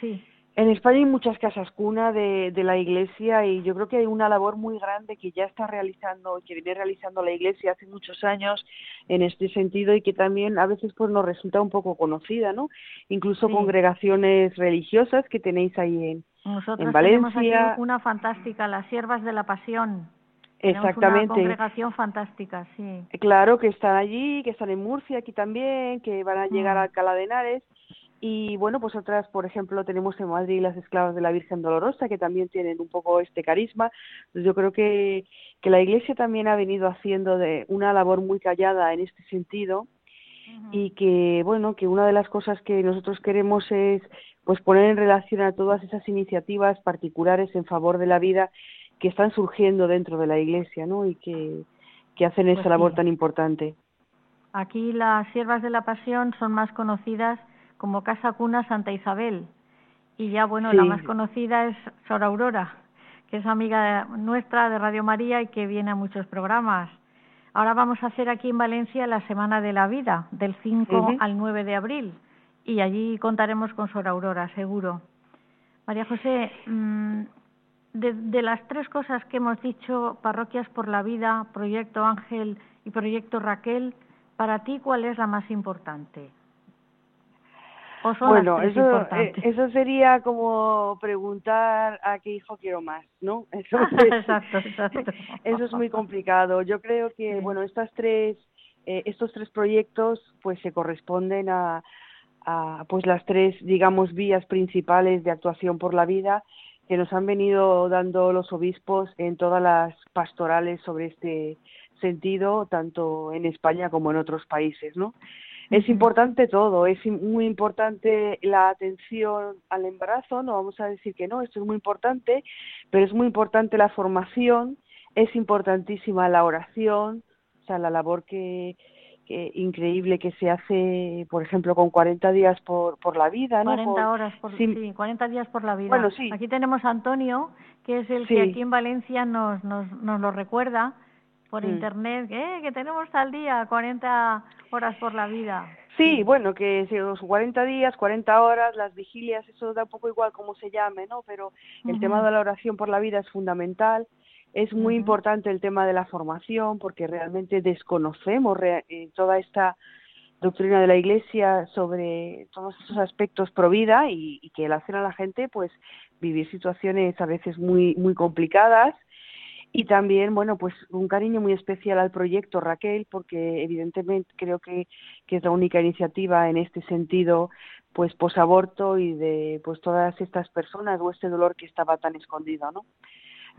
sí. En España hay muchas casas cuna de, de, la Iglesia y yo creo que hay una labor muy grande que ya está realizando, que viene realizando la Iglesia hace muchos años en este sentido y que también a veces pues nos resulta un poco conocida, ¿no? Incluso congregaciones religiosas que tenéis ahí en, Nosotros Valencia. Tenemos aquí una fantástica, las Siervas de la Pasión. Exactamente. una congregación fantástica, sí. Claro que están allí, que están en Murcia aquí también, que van a llegar mm. a Alcalá de Henares y bueno, pues otras, por ejemplo, tenemos en Madrid las esclavas de la Virgen Dolorosa, que también tienen un poco este carisma. Entonces yo creo que, que la Iglesia también ha venido haciendo de una labor muy callada en este sentido y que, bueno, que una de las cosas que nosotros queremos es pues poner en relación a todas esas iniciativas particulares en favor de la vida que están surgiendo dentro de la Iglesia, ¿no? Y que, que hacen esa pues labor tan importante. Aquí las siervas de la pasión son más conocidas como Casa Cuna Santa Isabel. Y ya, bueno, la más conocida es Sor Aurora, que es amiga nuestra de Radio María y que viene a muchos programas. Ahora vamos a hacer aquí en Valencia la Semana de la Vida, del 5 al 9 de abril, y allí contaremos con Sor Aurora, seguro. María José, mm, de, de, las tres cosas que hemos dicho, Parroquias por la Vida, Proyecto Ángel y Proyecto Raquel, para ti, ¿cuál es la más importante? Bueno, eso, eh, eso sería como preguntar a qué hijo quiero más, ¿no? (laughs) Eso (laughs) es, exacto, Eso es muy complicado. Yo creo que, bueno, estas tres, eh, estos tres proyectos, pues se corresponden a, a, pues las tres, digamos, vías principales de actuación por la vida que nos han venido dando los obispos en todas las pastorales sobre este sentido, tanto en España como en otros países, ¿no? Es importante todo, es muy importante la atención al embarazo, no vamos a decir que no, esto es muy importante, pero es muy importante la formación, es importantísima la oración, o sea, la labor que, increíble que se hace, por ejemplo, con 40 días por, por la vida, ¿no? 40 horas por, sí, 40 días por la vida. Bueno, sí. Aquí tenemos a Antonio, que es el que aquí en Valencia nos, nos, nos lo recuerda, por mm. internet, ¿eh? que tenemos al día 40 horas por la vida. Sí, bueno, que si los 40 días, 40 horas, las vigilias, eso da un poco igual como se llame, ¿no? Pero el tema de la oración por la vida es fundamental. Es muy importante el tema de la formación porque realmente desconocemos eh, toda esta doctrina de la Iglesia sobre todos esos aspectos pro vida y, y que le hacen a la gente pues vivir situaciones a veces muy muy complicadas y también, bueno, pues un cariño muy especial al proyecto Raquel, porque evidentemente creo que, que es la única iniciativa en este sentido, pues posaborto y de pues todas estas personas o este dolor que estaba tan escondido, ¿no?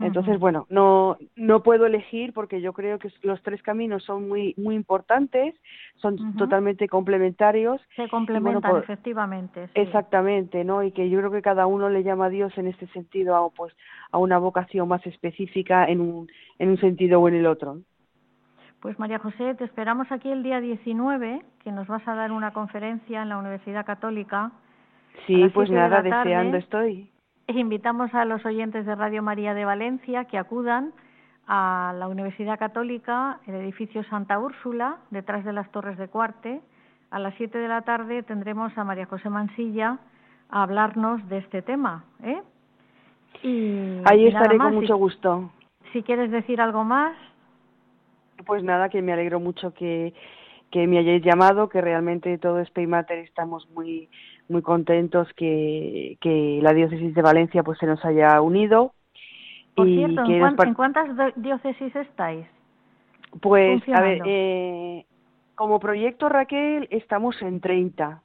Entonces, bueno, no, no puedo elegir porque yo creo que los tres caminos son muy, muy importantes, son totalmente complementarios. Se complementan, efectivamente. Exactamente, ¿no? Y que yo creo que cada uno le llama a Dios en este sentido a, pues, a una vocación más específica en un, en un sentido o en el otro. Pues María José, te esperamos aquí el día 19, que nos vas a dar una conferencia en la Universidad Católica. Sí, pues nada, deseando estoy invitamos a los oyentes de Radio María de Valencia que acudan a la Universidad Católica, el edificio Santa Úrsula, detrás de las Torres de Cuarte. A las siete de la tarde tendremos a María José Mansilla a hablarnos de este tema. ¿eh? Y, Ahí estaré con mucho gusto. Si quieres decir algo más. Pues nada, que me alegro mucho que, que me hayáis llamado, que realmente todo es Paymater estamos muy muy contentos que, que la diócesis de Valencia pues se nos haya unido. Por cierto, ¿en, cuántas diócesis estáis? Pues, a ver, eh, como proyecto Raquel estamos en 30.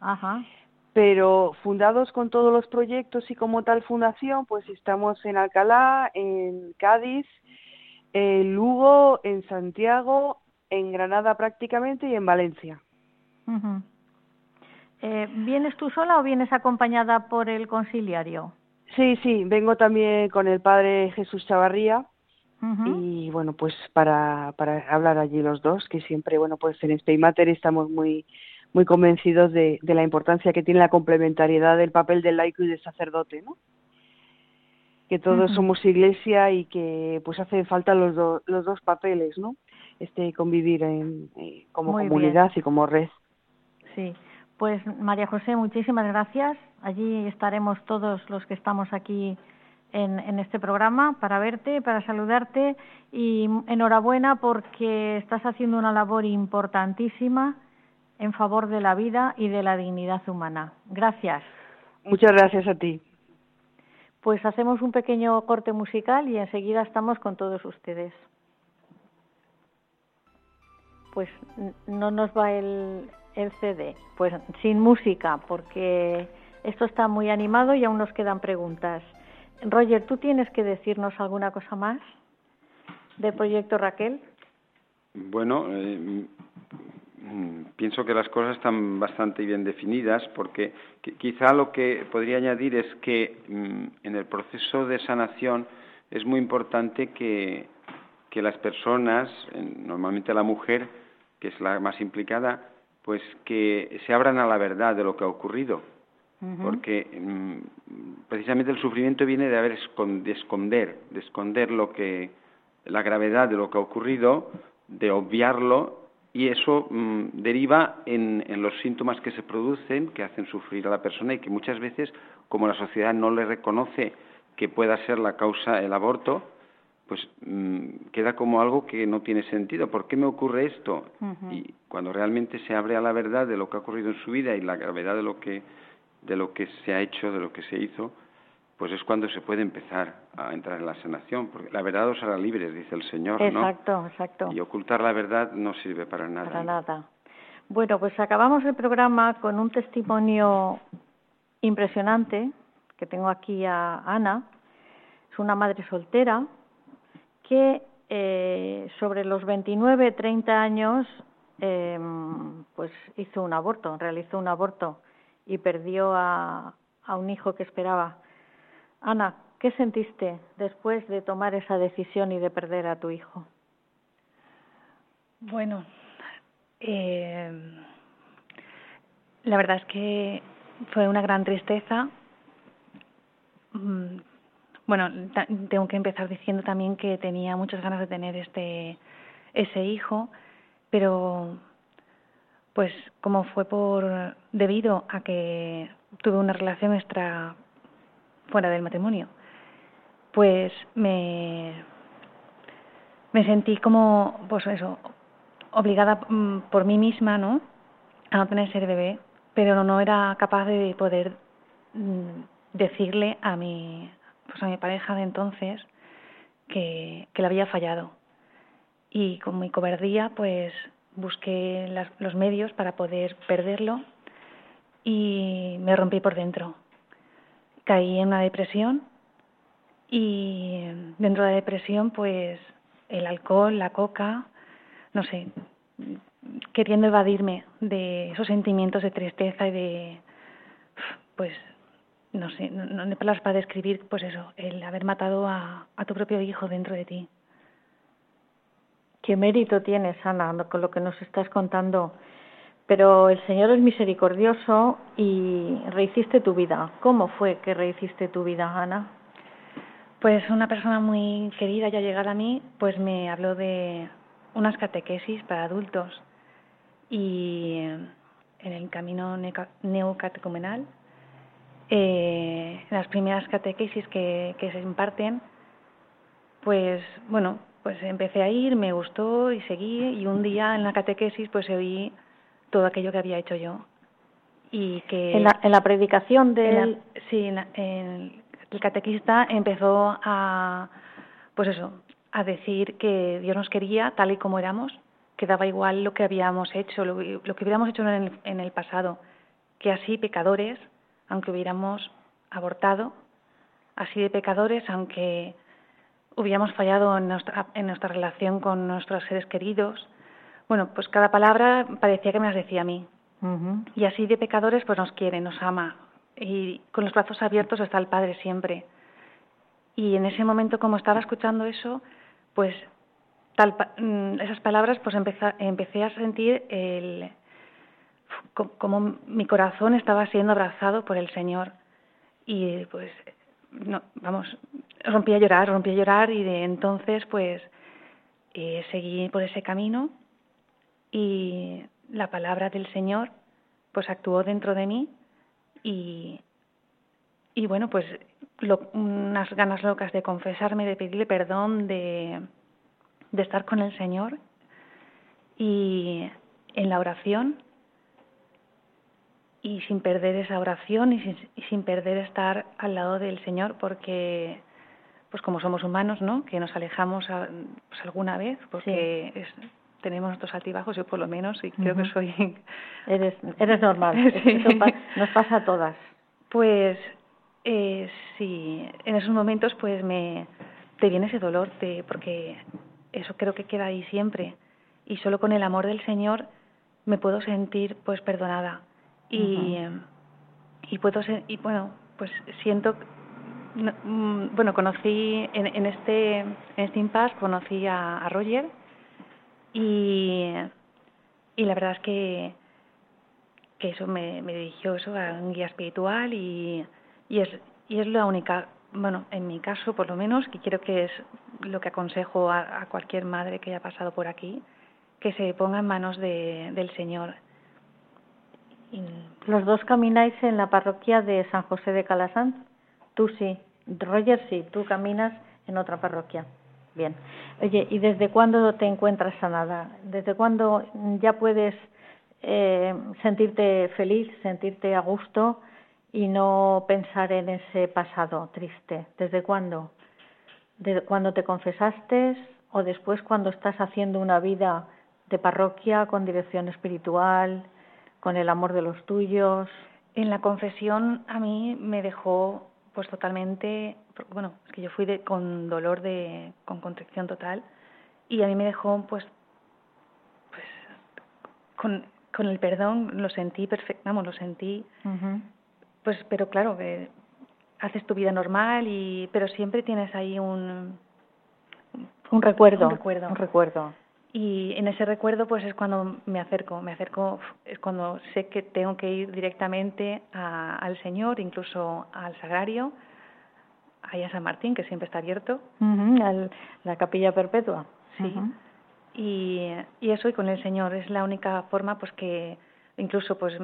Ajá. Pero fundados con todos los proyectos y como tal fundación, pues estamos en Alcalá, en Cádiz, en Lugo, en Santiago, en Granada prácticamente y en Valencia. Eh, ¿Vienes tú sola o vienes acompañada por el conciliario? Sí, sí, vengo también con el padre Jesús Chavarría y bueno, pues para, para hablar allí los dos, que siempre, bueno, pues en este Mater estamos muy muy convencidos de, de, la importancia que tiene la complementariedad del papel del laico y del sacerdote, ¿no? Que todos somos iglesia y que pues hacen falta los, los dos papeles, ¿no? Este convivir en, eh, como comunidad y como red. Sí. Pues María José, muchísimas gracias. Allí estaremos todos los que estamos aquí en, este programa para verte, para saludarte y enhorabuena porque estás haciendo una labor importantísima en favor de la vida y de la dignidad humana. Gracias. Muchas gracias a ti. Pues hacemos un pequeño corte musical y enseguida estamos con todos ustedes. Pues no nos va el, el CD? Pues sin música, porque esto está muy animado y aún nos quedan preguntas. Roger, ¿tú tienes que decirnos alguna cosa más del proyecto Raquel? Bueno, eh, pienso que las cosas están bastante bien definidas porque quizá lo que podría añadir es que mm, en el proceso de sanación es muy importante que, que las personas, normalmente la mujer, que es la más implicada, pues que se abran a la verdad de lo que ha ocurrido, porque mm, precisamente el sufrimiento viene de haber de esconder, de esconder lo que la gravedad de lo que ha ocurrido, de obviarlo y eso mm, deriva en, en, los síntomas que se producen, que hacen sufrir a la persona y que muchas veces, como la sociedad no le reconoce que pueda ser la causa el aborto, pues mm, queda como algo que no tiene sentido. ¿Por qué me ocurre esto? Y cuando realmente se abre a la verdad de lo que ha ocurrido en su vida y la gravedad de lo que de lo que se ha hecho, de lo que se hizo, pues es cuando se puede empezar a entrar en la sanación, porque la verdad os hará libres, dice el Señor, exacto, Exacto, Y ocultar la verdad no sirve para nada. Para nada. Bueno, pues acabamos el programa con un testimonio impresionante que tengo aquí a Ana. Es una madre soltera que eh, sobre los 29, 30 años, eh, pues hizo un aborto, realizó un aborto y perdió a, un hijo que esperaba. Ana, ¿qué sentiste después de tomar esa decisión y de perder a tu hijo? Bueno, eh, la verdad es que fue una gran tristeza mm, bueno, tengo que empezar diciendo también que tenía muchas ganas de tener este ese hijo, pero pues como fue por debido a que tuve una relación extra fuera del matrimonio, pues me me sentí como pues eso obligada mm, por mí misma, ¿no? A no tener ser bebé, pero no era capaz de poder mm, decirle a mi pues a mi pareja de entonces que, que le había fallado. Y con mi cobardía, pues busqué los medios para poder perderlo y me rompí por dentro. Caí en una depresión y dentro de la depresión, pues el alcohol, la coca, no sé, queriendo evadirme de esos sentimientos de tristeza y de, pues, no sé, no, hay palabras para describir, pues eso, el haber matado a, a tu propio hijo dentro de ti. ¿Qué mérito tienes, Ana, con lo que nos estás contando? Pero el Señor es misericordioso y rehiciste tu vida. ¿Cómo fue que rehiciste tu vida, Ana? Pues una persona muy querida ya llegada a mí, pues me habló de unas catequesis para adultos y en el camino neocatecumenal, eh, las primeras catequesis que, que se imparten, pues bueno, pues empecé a ir, me gustó y seguí. Y un día en la catequesis pues oí todo aquello que había hecho yo. Y que en la, en la predicación de sí en el catequista empezó a pues eso a decir que Dios nos quería tal y como éramos que daba igual lo que habíamos hecho lo, lo que hubiéramos hecho en el, en el pasado que así pecadores aunque hubiéramos abortado así de pecadores aunque hubiéramos fallado en nuestra, en nuestra relación con nuestros seres queridos. Bueno, pues cada palabra parecía que me las decía a mí. Y así de pecadores, pues nos quiere, nos ama. Y con los brazos abiertos está el Padre siempre. Y en ese momento, como estaba escuchando eso, pues tal, mm, esas palabras, pues empecé, empecé a sentir el, como mi corazón estaba siendo abrazado por el Señor. Y pues no, vamos, rompí a llorar, rompí a llorar y de entonces pues eh, seguí por ese camino y la palabra del Señor pues actuó dentro de mí y, y bueno, pues unas ganas locas de confesarme, de pedirle perdón, de, de estar con el Señor y en la oración y sin perder esa oración y sin, sin, perder estar al lado del Señor porque pues como somos humanos no que nos alejamos pues alguna vez porque es, tenemos nuestros altibajos yo por lo menos y creo que soy (laughs) eres eres normal. (laughs) Nos pasa a todas. Pues eh, sí en esos momentos pues me te viene ese dolor te, porque eso creo que queda ahí siempre. Y solo con el amor del Señor me puedo sentir pues perdonada y, y puedo ser, y bueno, pues siento mm, bueno, conocí en, en este en este impasse conocí a, a Roger y, y la verdad es que que eso me, me dirigió eso a un guía espiritual y, y es y es la única bueno en mi caso por lo menos que quiero que es lo que aconsejo a, a cualquier madre que haya pasado por aquí que se ponga en manos de, del Señor los dos camináis en la parroquia de San José de Calasanz. Tú sí, Roger sí, tú caminas en otra parroquia. Bien. Oye, ¿y desde cuándo te encuentras sanada? ¿Desde cuándo ya puedes eh, sentirte feliz, sentirte a gusto y no pensar en ese pasado triste? ¿Desde cuándo? ¿De cuando te confesaste o después cuando estás haciendo una vida de parroquia con dirección espiritual? Con el amor de los tuyos. En la confesión a mí me dejó pues totalmente, bueno, es que yo fui de, con dolor de, con contrición total y a mí me dejó pues, pues con, con el perdón lo sentí perfecto, vamos, lo sentí, pues pero claro que haces tu vida normal y pero siempre tienes ahí un un recuerdo, un recuerdo, un recuerdo y en ese recuerdo pues es cuando me acerco, me acerco, es cuando sé que tengo que ir directamente a, al Señor, incluso al sagrario, ahí a San Martín, que siempre está abierto. la capilla perpetua. Sí. y, y eso, y con el Señor, es la única forma pues que incluso pues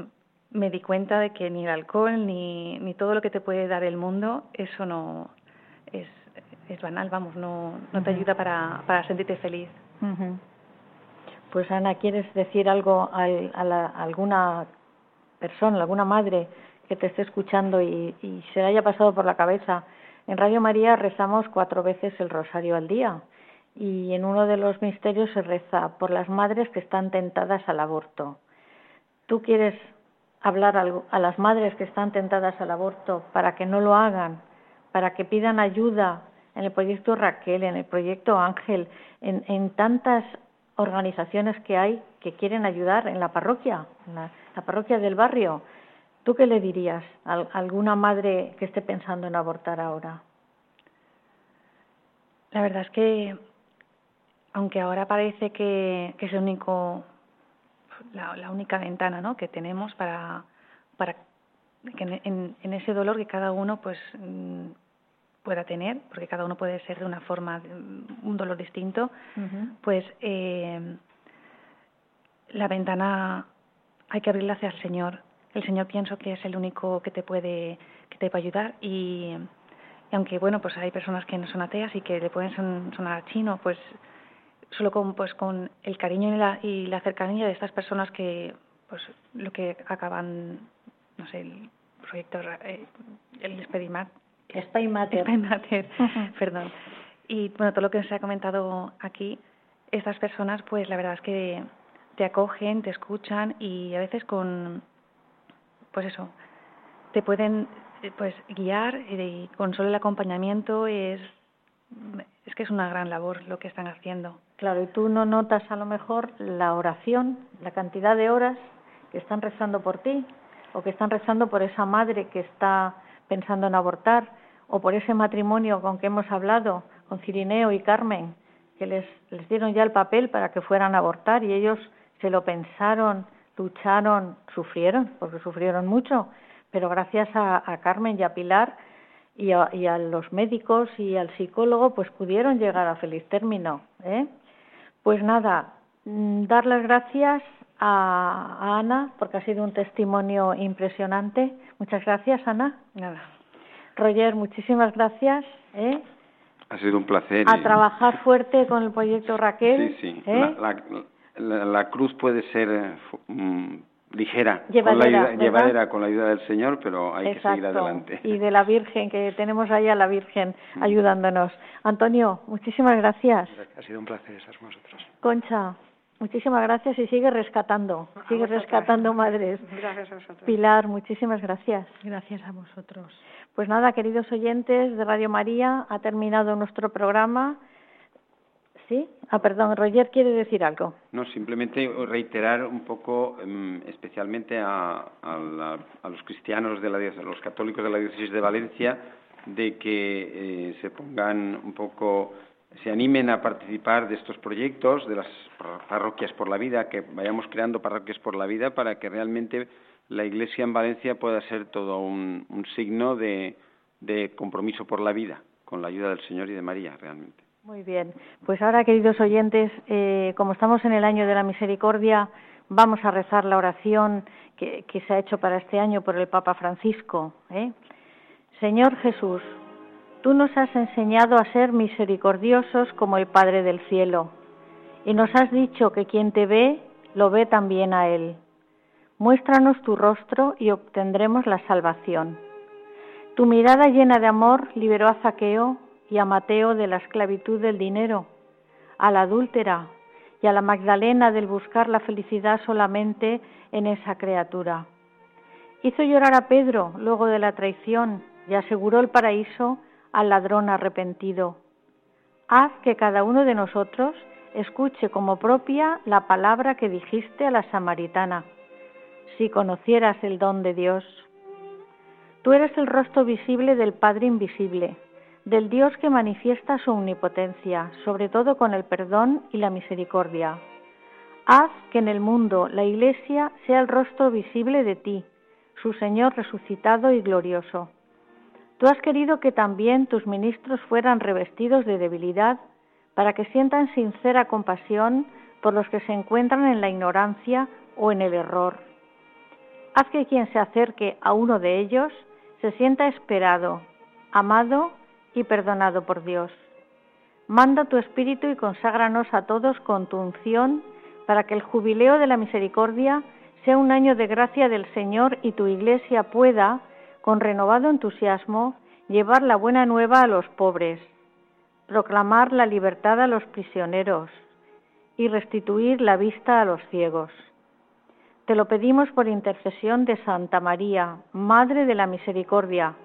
me di cuenta de que ni el alcohol ni, ni todo lo que te puede dar el mundo, eso no es, es banal, vamos, no, no te ayuda para, para sentirte feliz. Pues Ana, ¿quieres decir algo a, a, alguna persona, alguna madre que te esté escuchando y, y se le haya pasado por la cabeza? En Radio María rezamos cuatro veces el rosario al día y en uno de los misterios se reza por las madres que están tentadas al aborto. ¿Tú quieres hablar a las madres que están tentadas al aborto para que no lo hagan, para que pidan ayuda en el proyecto Raquel, en el proyecto Ángel, en, tantas organizaciones que hay que quieren ayudar en la parroquia, en la, parroquia del barrio. ¿Tú qué le dirías a, alguna madre que esté pensando en abortar ahora? La verdad es que, aunque ahora parece que, es el único la, única ventana ¿no? que tenemos para, para que en, en, ese dolor que cada uno pues mm, pueda tener, porque cada uno puede ser de una forma, un dolor distinto, pues eh, la ventana hay que abrirla hacia el Señor. El Señor pienso que es el único que te puede, que te puede ayudar y, aunque bueno, pues hay personas que no son ateas y que le pueden sonar chino, pues solo con pues con el cariño y la, y la cercanía de estas personas que pues lo que acaban no sé el proyecto eh, el Spedimat Spaymater (laughs) perdón. Y bueno todo lo que se ha comentado aquí estas personas pues la verdad es que te acogen te escuchan y a veces con pues eso te pueden pues guiar y con solo el acompañamiento es es que es una gran labor lo que están haciendo. Claro, y tú no notas a lo mejor la oración, la cantidad de horas que están rezando por ti o que están rezando por esa madre que está pensando en abortar o por ese matrimonio con que hemos hablado, con Cirineo y Carmen, que les, dieron ya el papel para que fueran a abortar y ellos se lo pensaron, lucharon, sufrieron, porque sufrieron mucho, pero gracias a, a Carmen y a Pilar y a, los médicos y al psicólogo pues pudieron llegar a feliz término. ¿eh? Pues nada, mm, dar las gracias a, Ana porque ha sido un testimonio impresionante. Muchas gracias, Ana. Nada. Roger, muchísimas gracias. ¿eh? Ha sido un placer. A trabajar fuerte con el proyecto Raquel. Sí, sí. ¿eh? La, cruz puede ser mm, ligera, llevadera, con la, llevadera con la ayuda del Señor, pero hay que seguir adelante. Y de la Virgen, que tenemos ahí a la Virgen mm. ayudándonos. Antonio, muchísimas gracias. Ha sido un placer estar con vosotros. Concha, muchísimas gracias y sigue rescatando, sigue rescatando madres. Gracias a vosotros. Pilar, muchísimas gracias. Gracias a vosotros. Pues nada, queridos oyentes de Radio María, ha terminado nuestro programa. ¿Sí? Ah, perdón, Roger quiere decir algo. No, simplemente reiterar un poco, em, especialmente a, los cristianos, de la, a los católicos de la diócesis de Valencia, de que eh, se pongan un poco, se animen a participar de estos proyectos, de las parroquias por la vida, que vayamos creando parroquias por la vida para que realmente la Iglesia en Valencia pueda ser todo un, signo de compromiso por la vida, con la ayuda del Señor y de María, realmente. Muy bien. Pues ahora, queridos oyentes, eh, como estamos en el año de la misericordia, vamos a rezar la oración que, se ha hecho para este año por el Papa Francisco. ¿eh? Señor Jesús, tú nos has enseñado a ser misericordiosos como el Padre del cielo, y nos has dicho que quien te ve, lo ve también a Él. Muéstranos tu rostro y obtendremos la salvación. Tu mirada llena de amor liberó a Zaqueo y a Mateo de la esclavitud del dinero, a la adúltera y a la Magdalena del buscar la felicidad solamente en esa criatura. Hizo llorar a Pedro luego de la traición y aseguró el paraíso al ladrón arrepentido. Haz que cada uno de nosotros escuche como propia la palabra que dijiste a la samaritana. Si conocieras el don de Dios. Tú eres el rostro visible del Padre invisible del Dios que manifiesta su omnipotencia, sobre todo con el perdón y la misericordia. Haz que en el mundo la Iglesia sea el rostro visible de ti, su Señor resucitado y glorioso. Tú has querido que también tus ministros fueran revestidos de debilidad para que sientan sincera compasión por los que se encuentran en la ignorancia o en el error. Haz que quien se acerque a uno de ellos se sienta esperado, amado y perdonado por Dios. Manda tu espíritu y conságranos a todos con tu unción para que el jubileo de la misericordia sea un año de gracia del Señor y tu iglesia pueda, con renovado entusiasmo, llevar la buena nueva a los pobres, proclamar la libertad a los prisioneros y restituir la vista a los ciegos. Te lo pedimos por intercesión de Santa María, Madre de la Misericordia,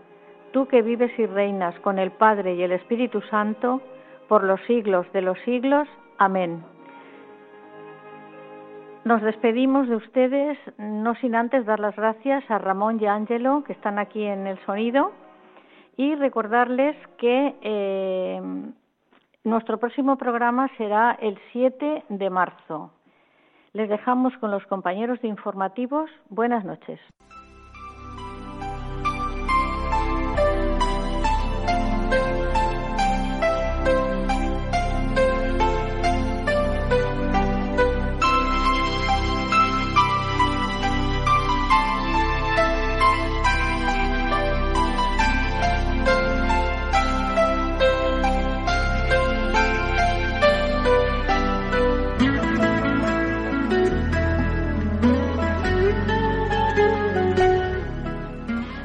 tú que vives y reinas con el Padre y el Espíritu Santo, por los siglos de los siglos. Amén. Nos despedimos de ustedes, no sin antes dar las gracias a Ramón y a Ángelo, que están aquí en el sonido, y recordarles que eh, nuestro próximo programa será el 7 de marzo. Les dejamos con los compañeros de informativos. Buenas noches.